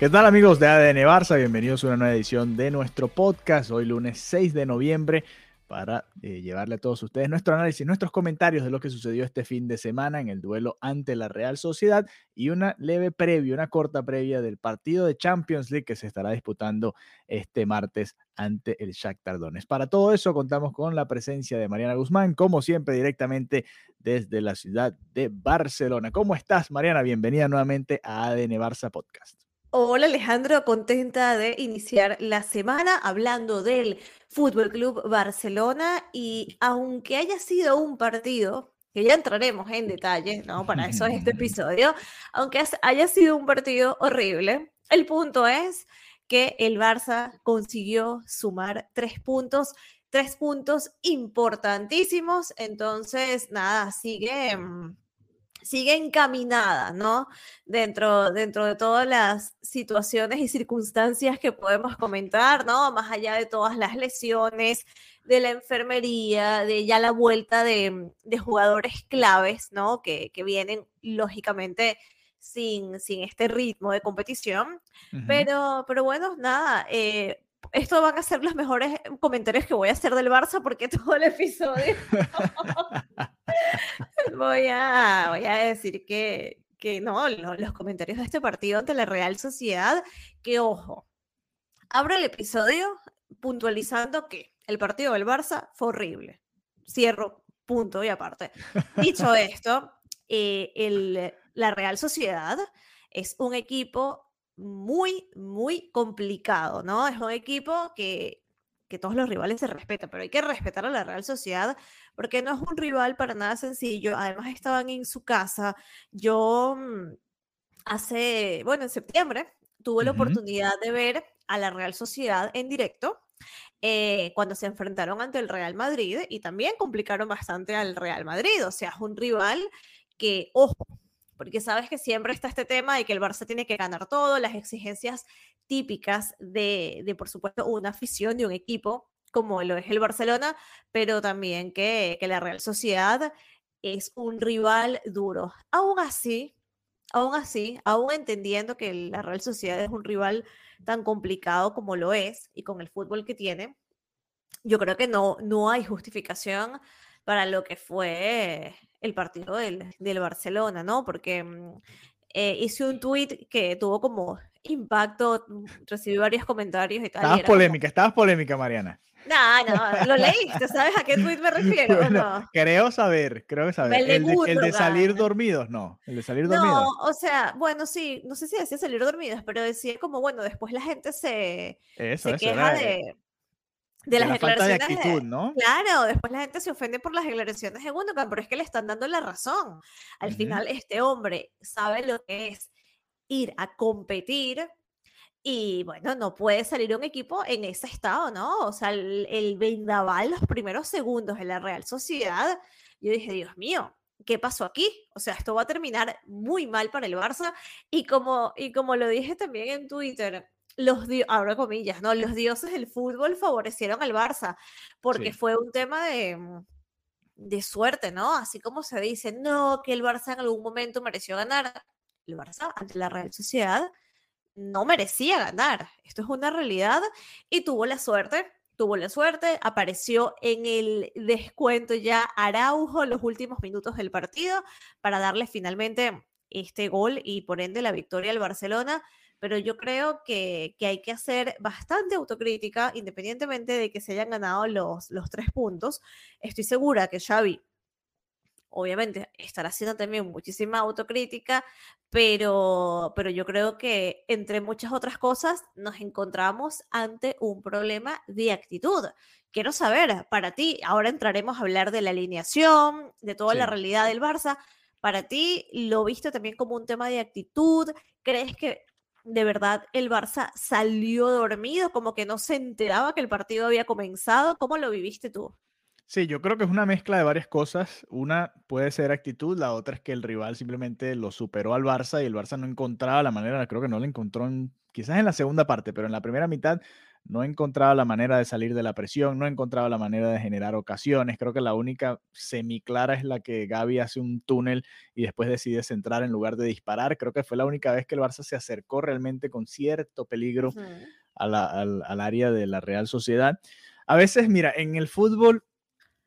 ¿Qué tal amigos de ADN Barça? Bienvenidos a una nueva edición de nuestro podcast, hoy lunes 6 de noviembre, para eh, llevarle a todos ustedes nuestro análisis, nuestros comentarios de lo que sucedió este fin de semana en el duelo ante la Real Sociedad y una leve previa, una corta previa del partido de Champions League que se estará disputando este martes ante el Shakhtar Donetsk. Para todo eso contamos con la presencia de Mariana Guzmán, como siempre directamente desde la ciudad de Barcelona. ¿Cómo estás, Mariana? Bienvenida nuevamente a ADN Barça Podcast. Hola Alejandro, contenta de iniciar la semana hablando del Fútbol Club Barcelona y aunque haya sido un partido, que ya entraremos en detalle, ¿no? Para eso es este episodio, aunque haya sido un partido horrible, el punto es que el Barça consiguió sumar tres puntos, tres puntos importantísimos, entonces nada, sigue sigue encaminada, ¿no? Dentro, dentro de todas las situaciones y circunstancias que podemos comentar, ¿no? Más allá de todas las lesiones, de la enfermería, de ya la vuelta de, de jugadores claves, ¿no? Que, que vienen lógicamente sin, sin este ritmo de competición. Uh -huh. pero, pero bueno, nada, eh, esto van a ser los mejores comentarios que voy a hacer del Barça porque todo el episodio voy, a, voy a decir que, que no, lo, los comentarios de este partido ante la Real Sociedad, que ojo, abro el episodio puntualizando que el partido del Barça fue horrible. Cierro, punto y aparte. Dicho esto, eh, el, la Real Sociedad es un equipo muy, muy complicado, ¿no? Es un equipo que, que todos los rivales se respetan, pero hay que respetar a la Real Sociedad porque no es un rival para nada sencillo. Además, estaban en su casa. Yo mm, hace, bueno, en septiembre tuve la uh -huh. oportunidad de ver a la Real Sociedad en directo. Eh, cuando se enfrentaron ante el Real Madrid y también complicaron bastante al Real Madrid, o sea, es un rival que, ojo, porque sabes que siempre está este tema de que el Barça tiene que ganar todo, las exigencias típicas de, de por supuesto, una afición de un equipo como lo es el Barcelona, pero también que, que, la Real Sociedad es un rival duro. Aún así, aún así, aún entendiendo que la Real Sociedad es un rival tan complicado como lo es y con el fútbol que tiene, yo creo que no, no hay justificación para lo que fue el partido del, del Barcelona, ¿no? Porque eh, hice un tweet que tuvo como impacto, recibí varios comentarios y tal. Estabas y polémica, como... estabas polémica, Mariana. No, no, lo leíste, ¿sabes a qué tweet me refiero? Bueno, no? Creo saber, creo saber. El de, el, de, el de, salir dormidos, no. El de salir dormidos. No, o sea, bueno, sí, no sé si decía salir dormidos, pero decía como, bueno, después la gente se, eso, se eso, queja era, de, de, las la declaraciones. Falta de actitud, ¿no? Claro, después la gente se ofende por las declaraciones de Gundogan, pero es que le están dando la razón. Al uh -huh. final, este hombre sabe lo que es ir a competir y bueno, no puede salir un equipo en ese estado, ¿no? O sea, el, el vendaval, los primeros segundos de la Real Sociedad, yo dije, Dios mío, ¿qué pasó aquí? O sea, esto va a terminar muy mal para el Barça. Y como, y como lo dije también en Twitter, los abro comillas, ¿no? Los dioses del fútbol favorecieron al Barça, porque sí. fue un tema de, de suerte, ¿no? Así como se dice, no, que el Barça en algún momento mereció ganar. El Barça ante la Real Sociedad no merecía ganar. Esto es una realidad y tuvo la suerte, tuvo la suerte, apareció en el descuento ya Araujo en los últimos minutos del partido para darle finalmente este gol y por ende la victoria al Barcelona. Pero yo creo que, que, hay que hacer bastante autocrítica, independientemente de que se hayan ganado los, los tres puntos. Estoy segura que Xavi obviamente estará haciendo también muchísima autocrítica, pero, pero yo creo que entre muchas otras cosas nos encontramos ante un problema de actitud. Quiero saber, para ti, ahora entraremos a hablar de la alineación, de toda la realidad del Barça. Para ti, ¿lo viste también como un tema de actitud? ¿Crees que de verdad el Barça salió dormido, como que no se enteraba que el partido había comenzado? ¿Cómo lo viviste tú? Sí, yo creo que es una mezcla de varias cosas. Una puede ser actitud, la otra es que el rival simplemente lo superó al Barça y el Barça no encontraba la manera, creo que no la encontró quizás en la segunda parte, pero en la primera mitad no encontraba la manera de salir de la presión, no encontraba la manera de generar ocasiones. Creo que la única semiclara es la que Gaby hace un túnel y después decide centrar en lugar de disparar. Creo que fue la única vez que el Barça se acercó realmente con cierto peligro al, al área de la Real Sociedad. A veces, mira, en el fútbol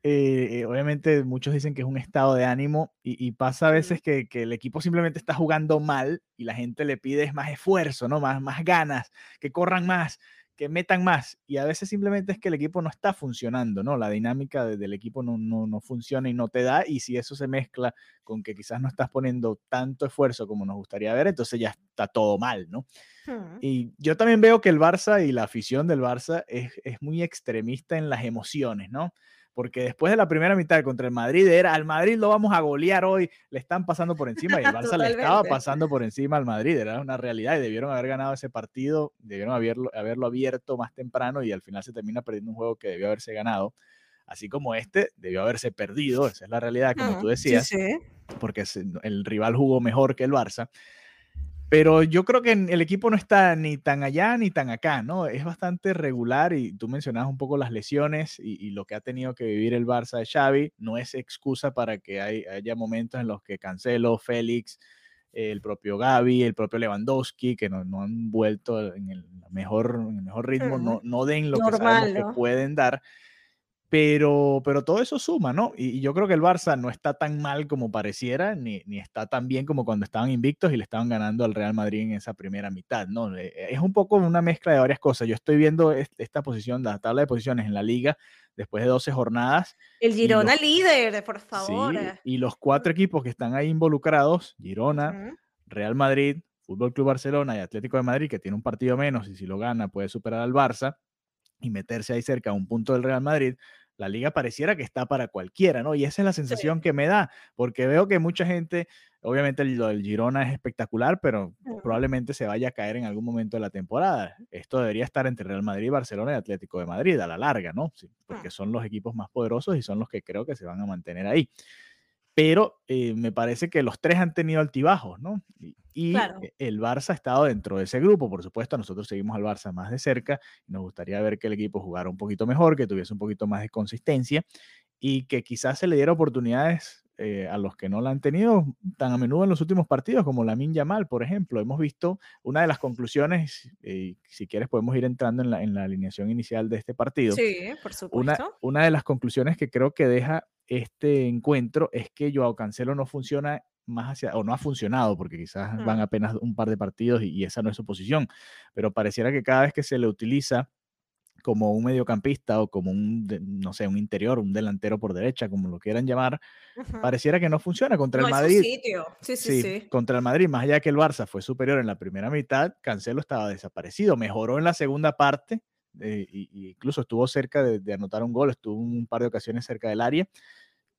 eh, eh, obviamente muchos dicen que es un estado de ánimo y, pasa a veces que, el equipo simplemente está jugando mal y la gente le pide más esfuerzo, ¿no? Más, más ganas, que corran más, que metan más. Y a veces simplemente es que el equipo no está funcionando, ¿no? La dinámica del equipo no, no, funciona y no te da. Y si eso se mezcla con que quizás no estás poniendo tanto esfuerzo como nos gustaría ver, entonces ya está todo mal, ¿no? Hmm. Y yo también veo que el Barça y la afición del Barça es, es muy extremista en las emociones, ¿no? Porque después de la primera mitad contra el Madrid era al Madrid lo vamos a golear hoy, le están pasando por encima y el Barça le estaba pasando por encima al Madrid, era una realidad y debieron haber ganado ese partido, debieron haberlo, haberlo abierto más temprano y al final se termina perdiendo un juego que debió haberse ganado, así como este debió haberse perdido, esa es la realidad, como tú decías, porque el rival jugó mejor que el Barça. Pero yo creo que el equipo no está ni tan allá ni tan acá, ¿no? Es bastante regular y tú mencionabas un poco las lesiones y, lo que ha tenido que vivir el Barça de Xavi. No es excusa para que haya momentos en los que Cancelo, Félix, el propio Gaby, el propio Lewandowski, que no, han vuelto en el mejor, en el mejor ritmo, no, no den lo que que pueden dar. Pero, pero todo eso suma, ¿no? Y, yo creo que el Barça no está tan mal como pareciera, ni, ni, está tan bien como cuando estaban invictos y le estaban ganando al Real Madrid en esa primera mitad, ¿no? Eh, es un poco una mezcla de varias cosas. Yo estoy viendo esta posición, la tabla de posiciones en la liga después de 12 jornadas. El Girona líder, por favor. y los cuatro equipos que están ahí involucrados, Girona, Real Madrid, Fútbol Club Barcelona y Atlético de Madrid, que tiene un partido menos y si lo gana puede superar al Barça y meterse ahí cerca a un punto del Real Madrid, la liga pareciera que está para cualquiera, ¿no? Y esa es la sensación que me da, porque veo que mucha gente, obviamente lo del Girona es espectacular, pero probablemente se vaya a caer en algún momento de la temporada. Esto debería estar entre Real Madrid, Barcelona y Atlético de Madrid a la larga, ¿no? Sí, porque son los equipos más poderosos y son los que creo que se van a mantener ahí pero eh, me parece que los tres han tenido altibajos, ¿no? Y, el Barça ha estado dentro de ese grupo, por supuesto, nosotros seguimos al Barça más de cerca, nos gustaría ver que el equipo jugara un poquito mejor, que tuviese un poquito más de consistencia y que quizás se le diera oportunidades eh, a los que no la han tenido tan a menudo en los últimos partidos, como la Yamal, por ejemplo. Hemos visto una de las conclusiones, y si quieres podemos ir entrando en la, en la, alineación inicial de este partido. Sí, por supuesto. Una, una de las conclusiones que creo que deja este encuentro es que Joao Cancelo no funciona más hacia, o no ha funcionado, porque quizás van apenas un par de partidos y, esa no es su posición, pero pareciera que cada vez que se le utiliza como un mediocampista o como un, no sé, un interior, un delantero por derecha, como lo quieran llamar, pareciera que no funciona contra el Madrid. Sí, sí, sí, Contra el Madrid, más allá que el Barça fue superior en la primera mitad, Cancelo estaba desaparecido, mejoró en la segunda parte, eh, incluso estuvo cerca de, anotar un gol, estuvo un par de ocasiones cerca del área,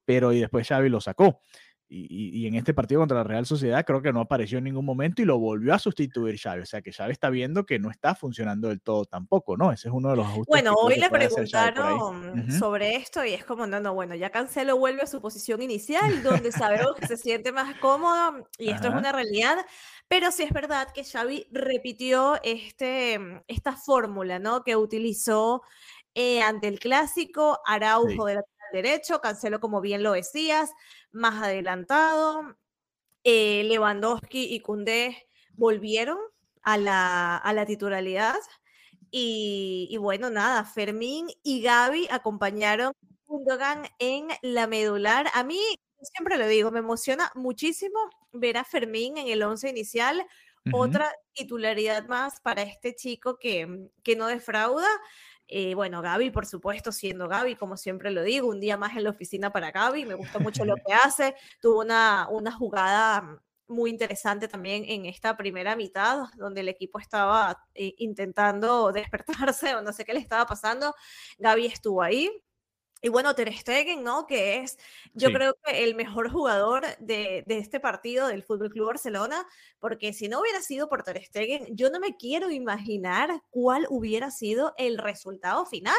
pero y después Xavi lo sacó. Y, en este partido contra la Real Sociedad creo que no apareció en ningún momento y lo volvió a sustituir Xavi. O sea que Xavi está viendo que no está funcionando del todo tampoco, ¿no? Ese es uno de los ajustes. Bueno, hoy le preguntaron sobre esto y es como, no, no, bueno, ya Cancelo vuelve a su posición inicial, donde sabemos que se siente más cómodo y esto es una realidad. Pero sí es verdad que Xavi repitió este, esta fórmula, ¿no? Que utilizó eh, ante el clásico, Araujo de lateral derecho, Cancelo, como bien lo decías, más adelantado. Eh, Lewandowski y Cundé volvieron a la, a la titularidad. Y, y, bueno, nada, Fermín y Gaby acompañaron a Gundogan en la medular. A mí siempre lo digo, me emociona muchísimo ver a Fermín en el once inicial. otra titularidad más para este chico que, que no defrauda. Eh, bueno, Gaby, por supuesto, siendo Gaby, como siempre lo digo, un día más en la oficina para Gaby, me gusta mucho lo que hace. Tuvo una, una jugada muy interesante también en esta primera mitad, donde el equipo estaba eh, intentando despertarse o no sé qué le estaba pasando. Gaby estuvo ahí, y bueno, Ter Stegen, ¿no? Que es, yo creo que el mejor jugador de, de, este partido del Fútbol Club Barcelona, porque si no hubiera sido por Ter Stegen, yo no me quiero imaginar cuál hubiera sido el resultado final.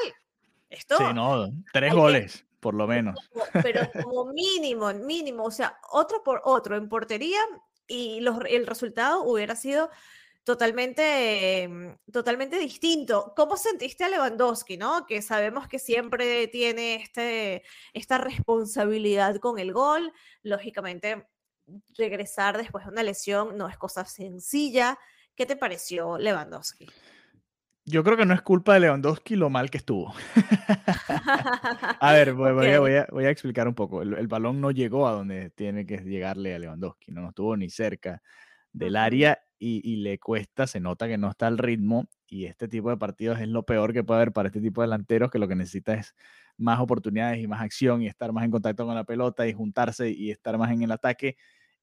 Esto, sí, no, tres goles, por lo menos. Pero como mínimo, mínimo, o sea, otro por otro en portería y los, el resultado hubiera sido totalmente, mm, totalmente distinto. ¿Cómo sentiste a Lewandowski, no? Que sabemos que siempre tiene este, esta responsabilidad con el gol. Lógicamente, regresar después de una lesión no es cosa sencilla. ¿Qué te pareció Lewandowski? Yo creo que no es culpa de Lewandowski lo mal que estuvo. a ver, voy, a, explicar un poco. El, el, balón no llegó a donde tiene que llegarle a Lewandowski, no, no estuvo ni cerca del área y, le cuesta, se nota que no está al ritmo y este tipo de partidos es lo peor que puede haber para este tipo de delanteros que lo que necesita es más oportunidades y más acción y estar más en contacto con la pelota y juntarse y estar más en el ataque.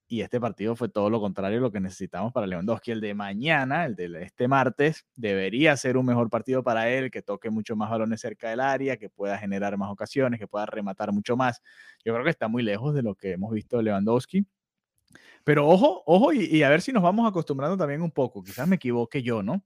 Y este partido fue todo lo contrario a lo que necesitamos para Lewandowski. El de mañana, el de este martes, debería ser un mejor partido para él, que toque mucho más balones cerca del área, que pueda generar más ocasiones, que pueda rematar mucho más. Yo creo que está muy lejos de lo que hemos visto de Lewandowski. Pero ojo, ojo, y, a ver si nos vamos acostumbrando también un poco. Quizás me equivoque yo, ¿no?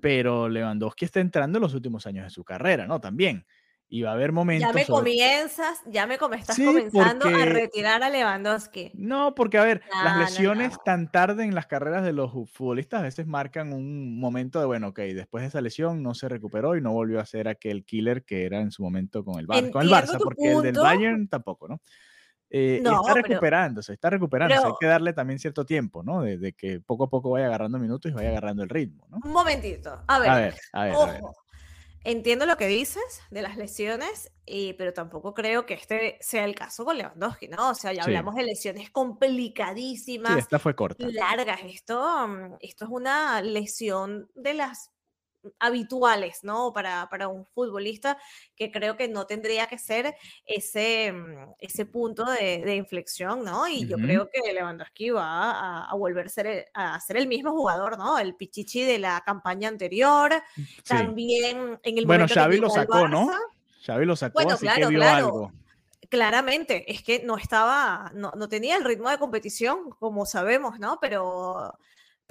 Pero Lewandowski está entrando en los últimos años de su carrera, ¿no? También. Y va a haber momentos. Ya me comienzas, ya me estás comenzando a retirar a Lewandowski. No, porque a ver, las lesiones tan tarde en las carreras de los futbolistas a veces marcan un momento de, bueno, ok, después de esa lesión no se recuperó y no volvió a ser aquel killer que era en su momento con el, Bar con el Barça, porque el del Bayern tampoco, ¿no? Eh, está recuperándose, está recuperándose. Hay que darle también cierto tiempo, ¿no? De, que poco a poco vaya agarrando minutos y vaya agarrando el ritmo, ¿no? Un momentito. A ver, a ver, a ver, ojo. Entiendo lo que dices de las lesiones, y, pero tampoco creo que este sea el caso con Lewandowski, ¿no? O sea, ya hablamos de lesiones complicadísimas. Sí, esta fue corta. Largas. Esto, mm, esto es una lesión de las habituales, ¿no? Para, para, un futbolista que creo que no tendría que ser ese, mm, ese punto de, inflexión, ¿no? Y yo creo que Lewandowski va a, a volver ser a ser el mismo jugador, ¿no? El Pichichi de la campaña anterior, mm, también en el Bueno, Xavi lo sacó, ¿no? Xavi lo sacó, así que vio algo claramente, es que no estaba, no, no, tenía el ritmo de competición, como sabemos, ¿no? Pero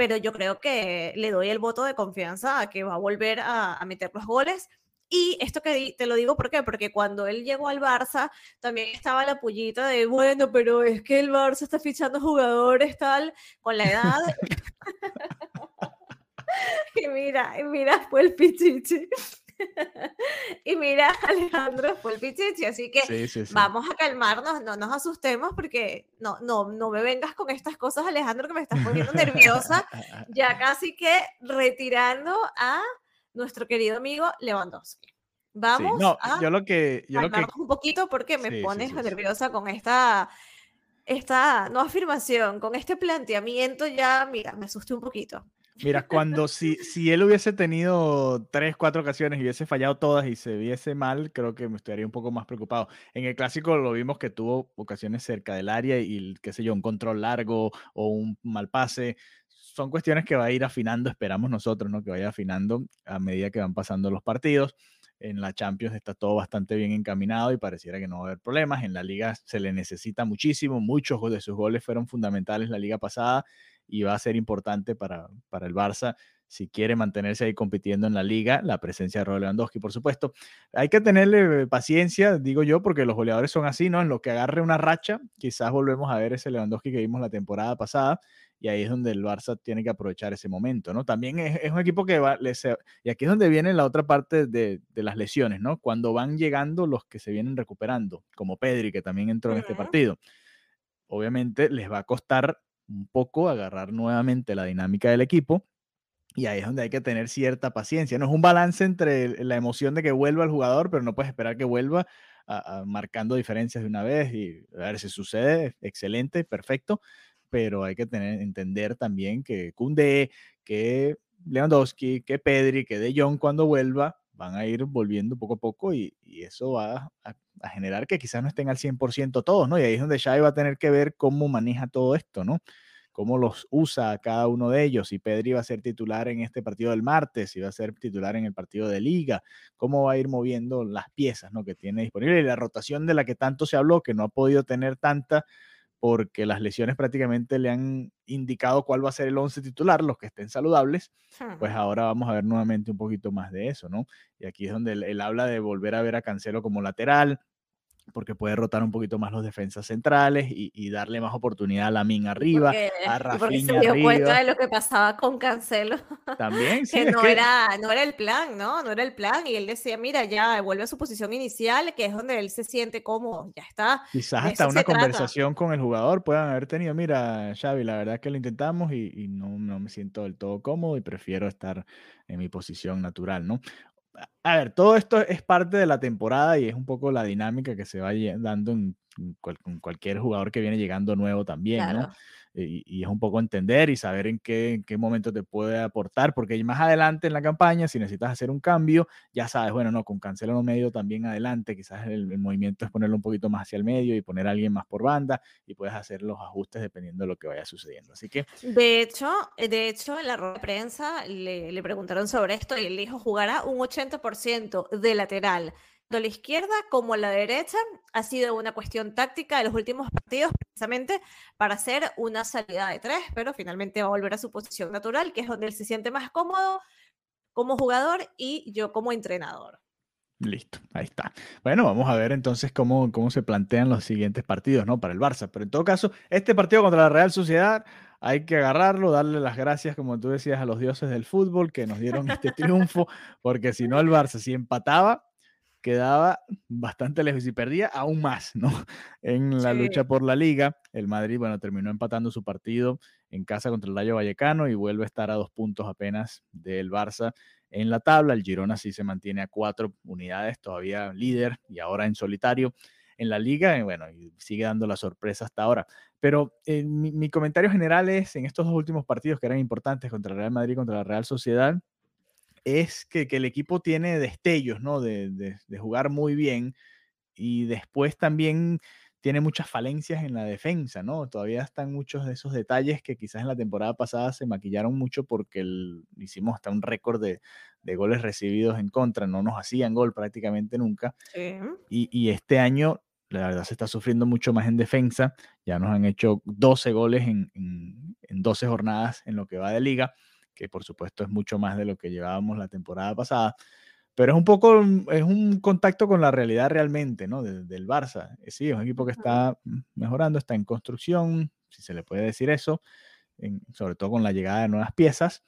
pero yo creo que le doy el voto de confianza a que va a volver a, meter los goles. Y esto que te lo digo, ¿por qué? Porque cuando él llegó al Barça, también estaba la pullita de, bueno, pero es que el Barça está fichando jugadores tal, con la edad. y mira, y mira, fue el pichichi. y mira, Alejandro fue el pichichi, así que vamos a calmarnos, no nos asustemos porque no, no, no me vengas con estas cosas, Alejandro, que me estás poniendo nerviosa, ya casi que retirando a nuestro querido amigo Lewandowski. Vamos no, yo lo que, yo un poquito porque me pones nerviosa con esta, esta no afirmación, con este planteamiento ya, mira, me asusté un poquito. Mira, cuando si, si él hubiese tenido tres, cuatro ocasiones y hubiese fallado todas y se viese mal, creo que me estaría un poco más preocupado. En el clásico lo vimos que tuvo ocasiones cerca del área y, qué sé yo, un control largo o un mal pase. Son cuestiones que va a ir afinando, esperamos nosotros, ¿no? Que vaya afinando a medida que van pasando los partidos. En la Champions está todo bastante bien encaminado y pareciera que no va a haber problemas. En la liga se le necesita muchísimo. Muchos de sus goles fueron fundamentales la liga pasada y va a ser importante para, para el Barça si quiere mantenerse ahí compitiendo en la liga, la presencia de Robert Lewandowski, por supuesto. Hay que tenerle paciencia, digo yo, porque los goleadores son así, ¿no? En lo que agarre una racha, quizás volvemos a ver ese Lewandowski que vimos la temporada pasada, y ahí es donde el Barça tiene que aprovechar ese momento, ¿no? También es, un equipo que va, y aquí es donde viene la otra parte de, de, las lesiones, ¿no? Cuando van llegando los que se vienen recuperando, como Pedri, que también entró en este partido. Obviamente les va a costar un poco, agarrar nuevamente la dinámica del equipo. Y ahí es donde hay que tener cierta paciencia. No es un balance entre la emoción de que vuelva el jugador, pero no puedes esperar que vuelva marcando diferencias de una vez y a ver si sucede, excelente, perfecto. pero hay que tener, entender también que Kunde, que Lewandowski, que Pedri, que De Jong cuando vuelva, van a ir volviendo poco a poco y, eso va a, generar que quizás no estén al 100% todos, ¿no? Y ahí es donde Xavi va a tener que ver cómo maneja todo esto, ¿no? Cómo los usa cada uno de ellos. Si Pedri va a ser titular en este partido del martes, si va a ser titular en el partido de liga, cómo va a ir moviendo las piezas, ¿no? Que tiene disponible y la rotación de la que tanto se habló, que no ha podido tener tanta porque las lesiones prácticamente le han indicado cuál va a ser el 11 titular, los que estén saludables, pues ahora vamos a ver nuevamente un poquito más de eso, ¿no? Y aquí es donde él, habla de volver a ver a Cancelo como lateral, porque puede rotar un poquito más los defensas centrales y, darle más oportunidad a Lamin arriba, a Rafinha porque se dio cuenta de lo que pasaba con Cancelo. También, sí. que no, Era, no era el plan, ¿no? No era el plan. Y él decía, mira, ya vuelve a su posición inicial, que es donde él se siente cómodo, ya está. Quizás hasta una conversación con el jugador puedan haber tenido, mira, Xavi, la verdad es que lo intentamos y, y no, no me siento del todo cómodo y prefiero estar en mi posición natural, ¿no? A ver, todo esto es parte de la temporada y es un poco la dinámica que se va dando en, cualquier jugador que viene llegando nuevo también, ¿no? Y, es un poco entender y saber en qué, en qué momento te puede aportar, porque más adelante en la campaña, si necesitas hacer un cambio, ya sabes, bueno, no, con Cancelo medio también adelante, quizás el, movimiento es ponerlo un poquito más hacia el medio y poner a alguien más por banda y puedes hacer los ajustes dependiendo de lo que vaya sucediendo. Así que... De hecho, de hecho en la rueda de prensa le, le preguntaron sobre esto y él dijo, jugará un 80% de lateral a la izquierda como la derecha ha sido una cuestión táctica de los últimos partidos precisamente para hacer una salida de tres, pero finalmente va a volver a su posición natural, que es donde él se siente más cómodo como jugador y yo como entrenador. Listo, ahí está. Bueno, vamos a ver entonces cómo, cómo se plantean los siguientes partidos, ¿no? Para el Barça. Pero en todo caso, este partido contra la Real Sociedad hay que agarrarlo, darle las gracias, como tú decías, a los dioses del fútbol que nos dieron este triunfo, porque si no el Barça, si empataba, quedaba bastante lejos y perdía aún más, ¿no? En la lucha por la liga. El Madrid, bueno, terminó empatando su partido en casa contra el Rayo Vallecano y vuelve a estar a dos puntos apenas del Barça en la tabla. El Girona sí se mantiene a cuatro unidades, todavía líder y ahora en solitario en la liga. Y bueno, sigue dando la sorpresa hasta ahora. Pero eh, mi, mi, comentario general es en estos dos últimos partidos que eran importantes contra el Real Madrid y contra la Real Sociedad es que, el equipo tiene destellos, ¿no? De, jugar muy bien y después también tiene muchas falencias en la defensa, ¿no? Todavía están muchos de esos detalles que quizás en la temporada pasada se maquillaron mucho porque hicimos hasta un récord de, goles recibidos en contra, no nos hacían gol prácticamente nunca. Y, este año, la verdad, se está sufriendo mucho más en defensa. Ya nos han hecho 12 goles en, en, en 12 jornadas en lo que va de liga que por supuesto es mucho más de lo que llevábamos la temporada pasada, pero es un poco, mm, es un contacto con la realidad realmente, ¿no? del Barça. Eh, sí, es un equipo que está mm, mejorando, está en construcción, si se le puede decir eso, sobre todo con la llegada de nuevas piezas,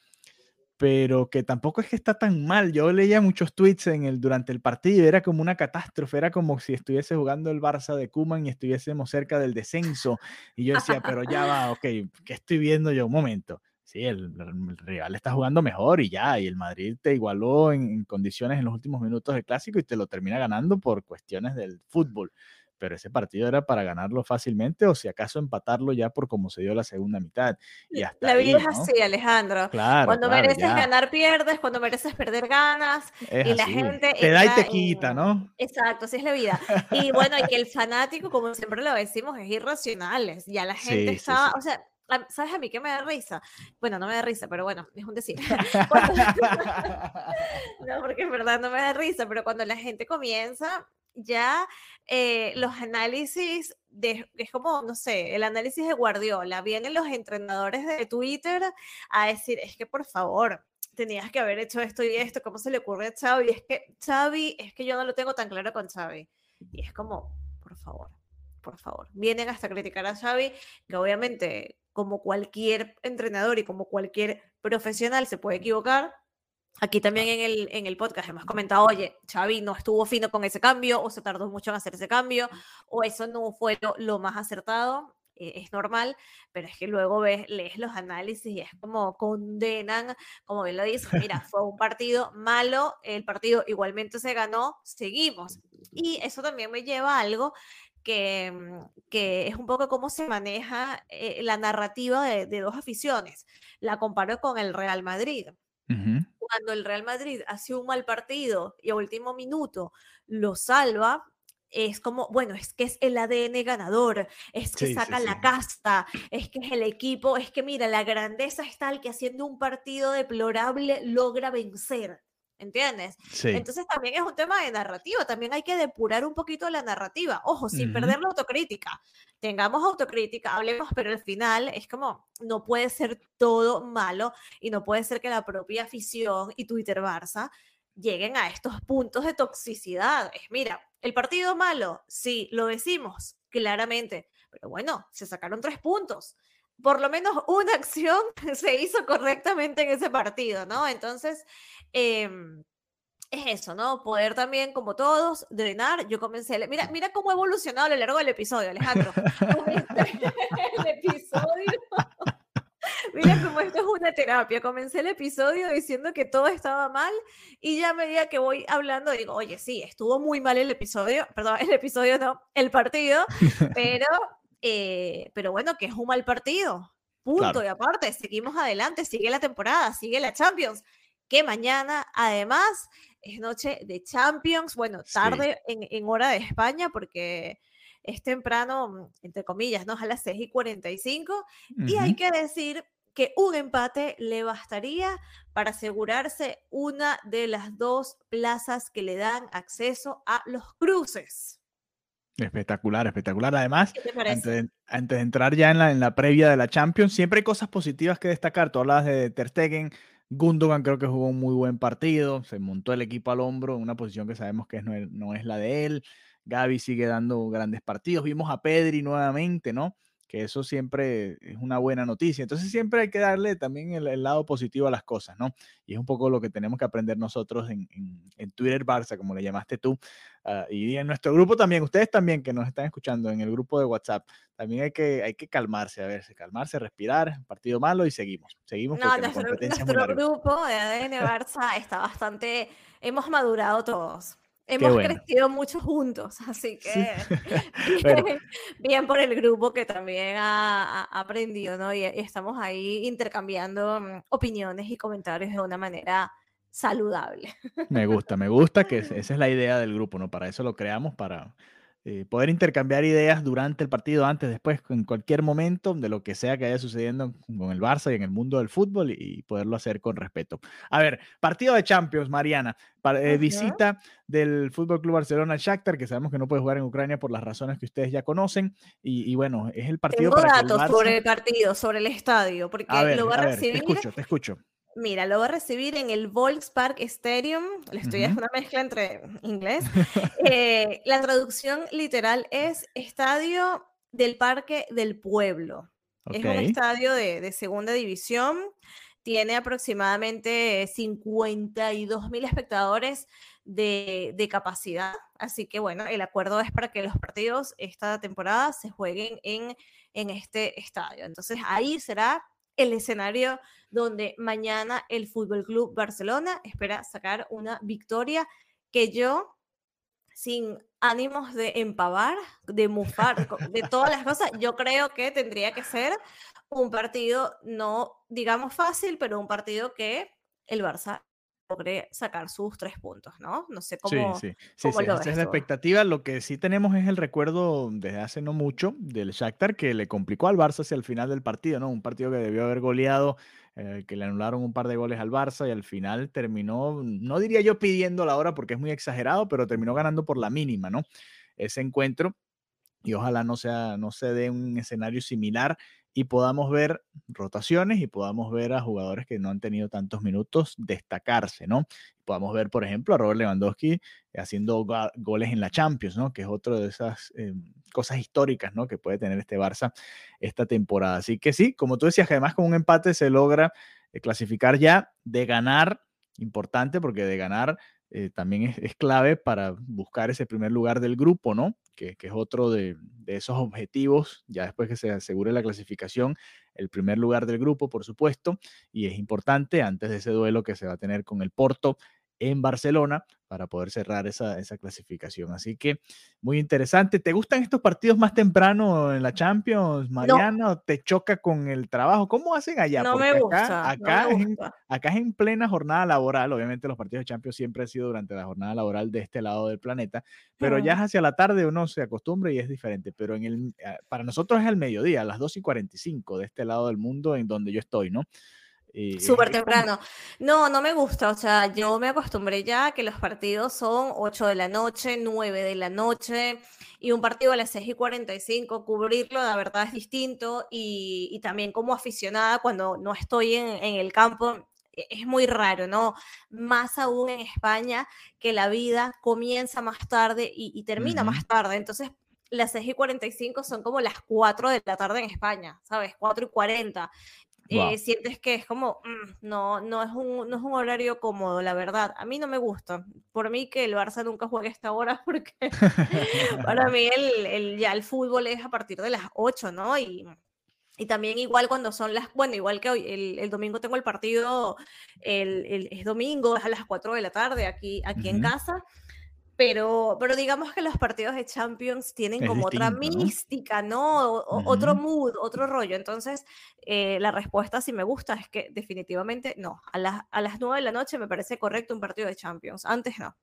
pero que tampoco es que está tan mal. Yo leía muchos tweets en el, durante el partido, era como una catástrofe, era como si estuviese jugando el Barça de Kuman y estuviésemos cerca del descenso. Y yo decía, pero ya va, ok, ¿qué estoy viendo yo? Un momento sí, el, rival está jugando mejor y ya, y el Madrid te igualó en, condiciones en los últimos minutos del clásico y te lo termina ganando por cuestiones del fútbol. Pero ese partido era para ganarlo fácilmente o si acaso empatarlo ya por cómo se dio la segunda mitad. Y hasta la vida es así, Alejandro. Claro, cuando mereces ganar, pierdes, cuando mereces perder, ganas. y la gente... Te da y te quita, ¿no? Exacto, así es la vida. Y bueno, y que el fanático, como siempre lo decimos, es irracional. Ya la gente está, o sea, ¿Sabes a mí qué me da risa? Bueno, no me da risa, pero bueno, es un decir. no, porque en verdad no me da risa, pero cuando la gente comienza ya eh, los análisis de, es como, no sé, el análisis de Guardiola, vienen los entrenadores de Twitter a decir, es que por favor, tenías que haber hecho esto y esto, ¿cómo se le ocurre a Xavi? Es que Xavi, es que yo no lo tengo tan claro con Xavi. Y es como, por favor, por favor, vienen hasta criticar a Xavi, que obviamente como cualquier entrenador y como cualquier profesional se puede equivocar. Aquí también en el, en el podcast hemos comentado, oye, Xavi no estuvo fino con ese cambio, o se tardó mucho en hacer ese cambio, o eso no fue lo, más acertado, eh, es normal, pero es que luego ves, lees los análisis y es como condenan, como bien lo dices, mira, fue un partido malo, el partido igualmente se ganó, seguimos. Y eso también me lleva a algo que, mm, que es un poco cómo se maneja eh, la narrativa de, de, dos aficiones. La comparo con el Real Madrid. Cuando el Real Madrid hace un mal partido y a último minuto lo salva, es como, bueno, es que es el ADN ganador, es que saca la casta, es que es el equipo, es que mira, la grandeza es tal que haciendo un partido deplorable logra vencer. ¿Entiendes? Entonces también es un tema de narrativa, también hay que depurar un poquito la narrativa, ojo, sin perder la autocrítica. Tengamos autocrítica, hablemos, pero al final es como, no puede ser todo malo y no puede ser que la propia afición y Twitter Barça lleguen a estos puntos de toxicidad. Es, mira, el partido malo, sí, lo decimos claramente, pero bueno, se sacaron tres puntos. Por lo menos una acción se hizo correctamente en ese partido, ¿no? Entonces, em, es eso, ¿no? Poder también, como todos, drenar. Yo comencé, mira, mira cómo ha evolucionado a lo largo del episodio, Alejandro. el episodio Mira como esto es una terapia. Comencé el episodio diciendo que todo estaba mal y ya a medida que voy hablando digo, oye, sí, estuvo muy mal el episodio, perdón, el episodio no, el partido, pero, eh, pero bueno, que es un mal partido. Punto. Y aparte, seguimos adelante, sigue la temporada, sigue la Champions, que mañana además es noche de Champions, bueno, tarde en, en hora de España porque es temprano, entre comillas, ¿no? A las 6 y 45. Y hay que decir que un empate le bastaría para asegurarse una de las dos plazas que le dan acceso a los cruces. Espectacular, espectacular. Además, antes de, antes de, entrar ya en la, en la previa de la Champions, siempre hay cosas positivas que destacar. Tú hablabas de Ter Stegen, Gundogan creo que jugó un muy buen partido, se montó el equipo al hombro en una posición que sabemos que no, es, no es la de él. Gaby sigue dando grandes partidos. Vimos a Pedri nuevamente, ¿no? Que eso siempre es una buena noticia. Entonces siempre hay que darle también el, lado positivo a las cosas, ¿no? Y es un poco lo que tenemos que aprender nosotros en, Twitter Barça, como le llamaste tú, ah, y en nuestro grupo también, ustedes también que nos están escuchando en el grupo de WhatsApp, también hay que, hay que calmarse, a ver, calmarse, respirar, partido malo y seguimos. Seguimos. No, nuestro, nuestro grupo de ADN Barça está bastante, hemos madurado todos. Hemos crecido mucho juntos, así que bien, por el grupo que también ha, aprendido, ¿no? Y, estamos ahí intercambiando mm, opiniones y comentarios de una manera saludable. Me gusta, me gusta que esa es la idea del grupo, ¿no? Para eso lo creamos, para eh, poder intercambiar ideas durante el partido, antes, después, en cualquier momento de lo que sea que haya sucediendo con el Barça y en el mundo del fútbol y, poderlo hacer con respeto. A ver, partido de Champions, Mariana, eh, visita del Fútbol Club Barcelona al Shakhtar, que sabemos que no puede jugar en Ucrania por las razones que ustedes ya conocen, y, bueno, es el partido. Tengo datos sobre el partido, sobre el estadio, porque lo va a, recibir. te escucho, te escucho. Mira, lo va a recibir en el Volkspark Stadium. Le estoy haciendo una mezcla entre inglés. Eh, la traducción literal es Estadio del Parque del Pueblo. Es un estadio de, segunda división. Tiene aproximadamente 52 mil espectadores de, capacidad. Así que bueno, el acuerdo es para que los partidos esta temporada se jueguen en, en este estadio. Entonces ahí será el escenario donde mañana el Fútbol Club Barcelona espera sacar una victoria que yo, sin ánimos de empavar, de mufar, de todas las cosas, yo creo que tendría que ser un partido no, digamos, fácil, pero un partido que el Barça logre sacar sus tres puntos, ¿no? No sé cómo. Sí, sí, sí, esa es la expectativa. Lo que sí tenemos es el recuerdo desde hace no mucho del Shakhtar que le complicó al Barça hacia el final del partido, ¿no? Un partido que debió haber goleado, eh, que le anularon un par de goles al Barça y al final terminó, no diría yo pidiendo la hora porque es muy exagerado, pero terminó ganando por la mínima, ¿no? Ese encuentro y ojalá no, sea, no se dé un escenario similar y podamos ver rotaciones y podamos ver a jugadores que no han tenido tantos minutos destacarse, ¿no? Podamos ver, por ejemplo, a Robert Lewandowski haciendo goles en la Champions, ¿no? Que es otra de esas eh, cosas históricas, ¿no? Que puede tener este Barça esta temporada. Así que sí, como tú decías, además con un empate se logra eh, clasificar ya de ganar, importante porque de ganar eh, también es, clave para buscar ese primer lugar del grupo, ¿no? Que, es otro de, esos objetivos, ya después que se asegure la clasificación, el primer lugar del grupo, por supuesto, y es importante antes de ese duelo que se va a tener con el Porto en Barcelona para poder cerrar esa, esa, clasificación. Así que muy interesante. ¿Te gustan estos partidos más temprano en la Champions, Mariana? ¿Te choca con el trabajo? ¿Cómo hacen allá? No me gusta. Acá, Es en, acá es en plena jornada laboral. Obviamente los partidos de Champions siempre han sido durante la jornada laboral de este lado del planeta, pero ya es hacia la tarde uno se acostumbra y es diferente. Pero en el, eh, para nosotros es al mediodía, a las 2 y 45 de este lado del mundo en donde yo estoy, ¿no? Súper temprano. No, no me gusta. O sea, yo me acostumbré ya que los partidos son 8 de la noche, 9 de la noche, y un partido a las 6 y 45, cubrirlo, la verdad es distinto. Y, también como aficionada, cuando no estoy en, el campo, e, es muy raro, ¿no? Más aún en España, que la vida comienza más tarde y, termina más tarde. Entonces, las 6 y 45 son como las 4 de la tarde en España, ¿sabes? 4 y 40. Eh, sientes que es como, mm, no, no, es un, no es un horario cómodo, la verdad. A mí no me gusta. Por mí que el Barça nunca juegue a esta hora porque para mí el, el, ya el fútbol es a partir de las 8, ¿no? Y, y también igual cuando son las, bueno, igual que hoy, el, el domingo tengo el partido, el, el, es domingo, es a las 4 de la tarde aquí, aquí en casa. Pero, pero digamos que los partidos de Champions tienen como otra mística, ¿no? Otro mood, otro rollo. Entonces, eh, la respuesta, si me gusta, es que definitivamente no. A, las a las 9 de la noche me parece correcto un partido de Champions. Antes no.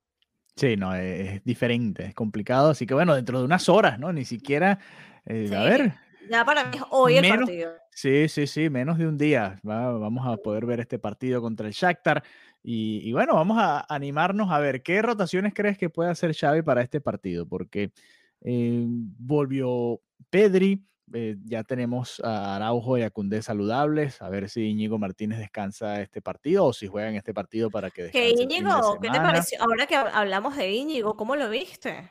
Sí, no, e, es, diferente, es complicado. Así que bueno, dentro de unas horas, ¿no? Ni siquiera, eh, a ver. Ya para mí hoy el partido. Sí, sí, sí, menos de un día. vamos a poder ver este partido contra el Shakhtar. Y, bueno, vamos a animarnos a ver qué rotaciones crees que puede hacer Xavi para este partido, porque eh, volvió Pedri, eh, ya tenemos a Araujo y a Cundé saludables, a ver si Íñigo Martínez descansa este partido o si juega en este partido para que descanse. ¿Qué Íñigo? ¿Qué te pareció? Ahora que hablamos de Íñigo, ¿cómo lo viste?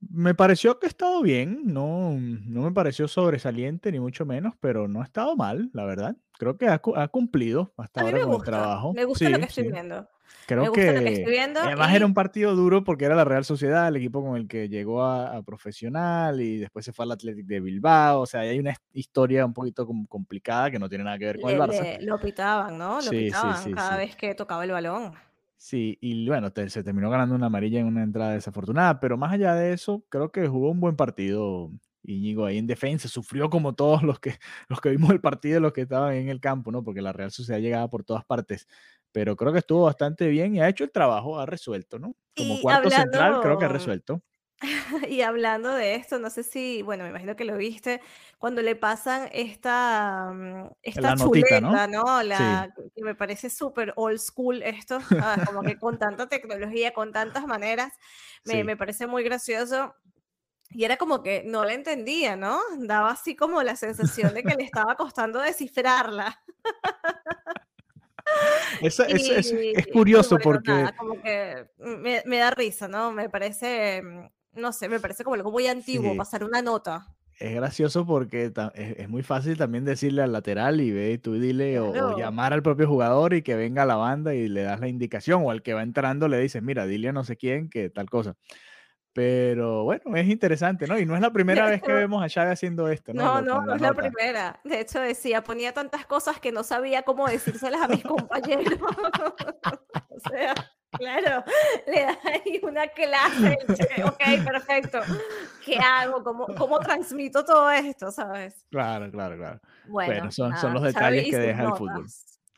Me pareció que ha estado bien, no, no me pareció sobresaliente ni mucho menos, pero no ha estado mal, la verdad. Creo que ha, cumplido hasta ahora con el trabajo. Me gusta lo que estoy viendo. Creo que, estoy viendo además era un partido duro porque era la Real Sociedad, el equipo con el que llegó a, profesional y después se fue al Athletic de Bilbao. O sea, hay una historia un poquito complicada que no tiene nada que ver con el Barça. lo pitaban, ¿no? Lo pitaban cada vez que tocaba el balón. Sí, y bueno, se terminó ganando una amarilla en una entrada desafortunada, pero más allá de eso, creo que jugó un buen partido Íñigo ahí en defensa, sufrió como todos los que, los que vimos el partido, los que estaban en el campo, ¿no? Porque la Real Sociedad llegaba por todas partes, pero creo que estuvo bastante bien y ha hecho el trabajo, ha resuelto, ¿no? Como cuarto central, creo que ha resuelto. Y hablando de esto, no sé si, bueno, me imagino que lo viste, cuando le pasan esta, mm, esta chuleta, ¿no? La, Que me parece súper old school esto, como que con tanta tecnología, con tantas maneras, me, me, parece muy gracioso. Y era como que no la entendía, ¿no? Daba así como la sensación de que le estaba costando descifrarla. es, es, curioso porque... como que me, me, da risa, ¿no? Me parece mm, no sé, me parece como algo muy antiguo, pasar una nota. Es gracioso porque es, muy fácil también decirle al lateral y ve, tú dile o, llamar al propio jugador y que venga a la banda y le das la indicación o al que va entrando le dices, mira, dile a no sé quién que tal cosa. Pero bueno, es interesante, ¿no? Y no es la primera vez que vemos a Xavi haciendo esto, ¿no? No, no, no es la primera. De hecho, decía, ponía tantas cosas que no sabía cómo decírselas a mis compañeros. o sea, claro, le da ahí una clase. ok, perfecto. ¿Qué hago? ¿Cómo, ¿Cómo transmito todo esto, sabes? Claro, claro, claro. Bueno, son, son los detalles que deja el fútbol.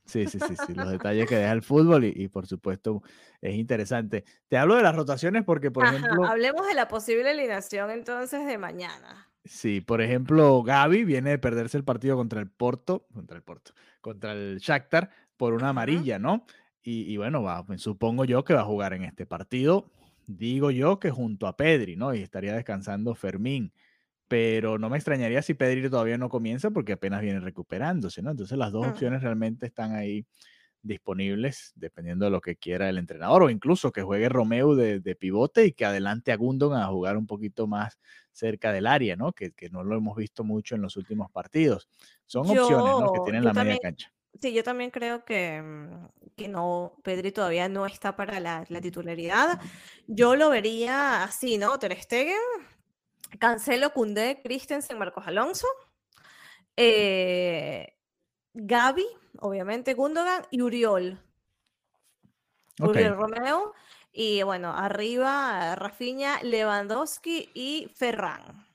Sí, sí, sí, sí, los detalles que deja el fútbol y, por supuesto es interesante. Te hablo de las rotaciones porque, por ejemplo... Hablemos de la posible alineación entonces de mañana. Sí, por ejemplo, Gaby viene de perderse el partido contra el Porto, contra el Porto, contra el Shakhtar por una amarilla, ¿no? Y, bueno, va, pues, supongo yo que va a jugar en este partido. Digo yo que junto a Pedri, ¿no? Y estaría descansando Fermín pero no me extrañaría si Pedri todavía no comienza porque apenas viene recuperándose, ¿no? Entonces las dos opciones realmente están ahí disponibles dependiendo de lo que quiera el entrenador o incluso que juegue Romeo de, pivote y que adelante a Gundon a jugar un poquito más cerca del área, ¿no? Que, no lo hemos visto mucho en los últimos partidos. Son opciones ¿no? que tienen la media cancha. Sí, yo también creo que, mm, que no, Pedri todavía no está para la, la titularidad. Yo lo vería así, ¿no? Ter Stegen, Cancelo, Cundé, Christensen, Marcos Alonso, eh, Gaby, obviamente Gundogan y Uriol. Julio Romeo. Y bueno, arriba Rafinha, Lewandowski y Ferran.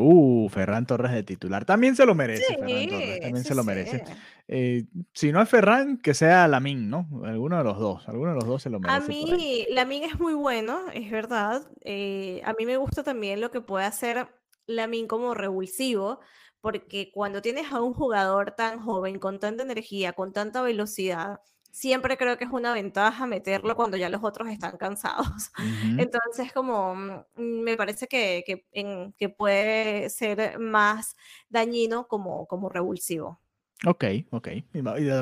Uh, Ferran Torres de titular. También se lo merece, Ferran Torres. También se lo merece. Eh, si no es Ferran, que sea Lamin, ¿no? Alguno de los dos. Alguno de los dos se lo merece. A mí, Lamin es muy bueno, es verdad. Eh, a mí me gusta también lo que puede hacer Lamin como revulsivo, porque cuando tienes a un jugador tan joven, con tanta energía, con tanta velocidad, siempre creo que es una ventaja meterlo cuando ya los otros están cansados. Entonces, como mm, me parece que, que, puede ser más dañino como, como revulsivo. Ok, ok.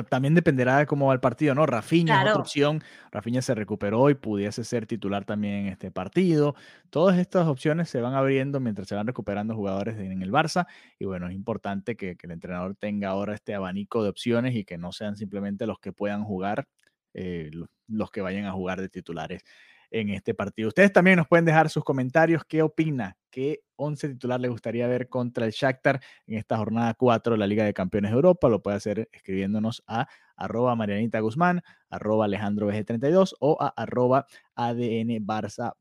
también dependerá de cómo va el partido, ¿no? Rafinha es otra opción. Rafinha se recuperó y pudiese ser titular también en este partido. Todas estas opciones se van abriendo mientras se van recuperando jugadores en el Barça. Y bueno, es importante que, el entrenador tenga ahora este abanico de opciones y que no sean simplemente los que puedan jugar, eh, los que vayan a jugar de titulares en este partido. Ustedes también nos pueden dejar sus comentarios. ¿Qué opina? ¿Qué 11 titular le gustaría ver contra el Shakhtar en esta jornada 4 de la Liga de Campeones de Europa? Lo puede hacer escribiéndonos a arroba Marianita Guzmán, arroba Alejandro 32 o a arroba ADN Barça.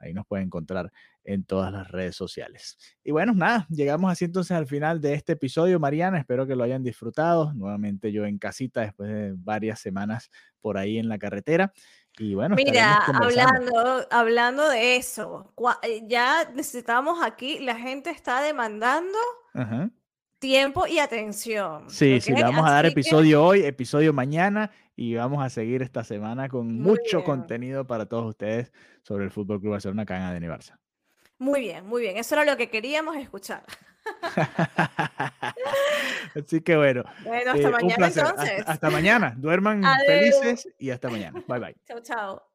Ahí nos pueden encontrar en todas las redes sociales. Y bueno, nada, llegamos así entonces al final de este episodio, Mariana. Espero que lo hayan disfrutado. Nuevamente yo en casita después de varias semanas por ahí en la carretera. Y bueno, Mira, hablando, hablando de eso, eh, ya necesitamos aquí, la gente está demandando tiempo y atención. Sí, sí, le vamos a dar episodio hoy, episodio mañana y vamos a seguir esta semana con mucho contenido para todos ustedes sobre el Fútbol Club Barcelona acá en Barça. Muy bien, muy bien, eso era lo que queríamos escuchar. Así que bueno. Bueno, hasta eh, mañana entonces. Hasta, mañana. Duerman felices y hasta mañana. Bye bye. Chao, chao.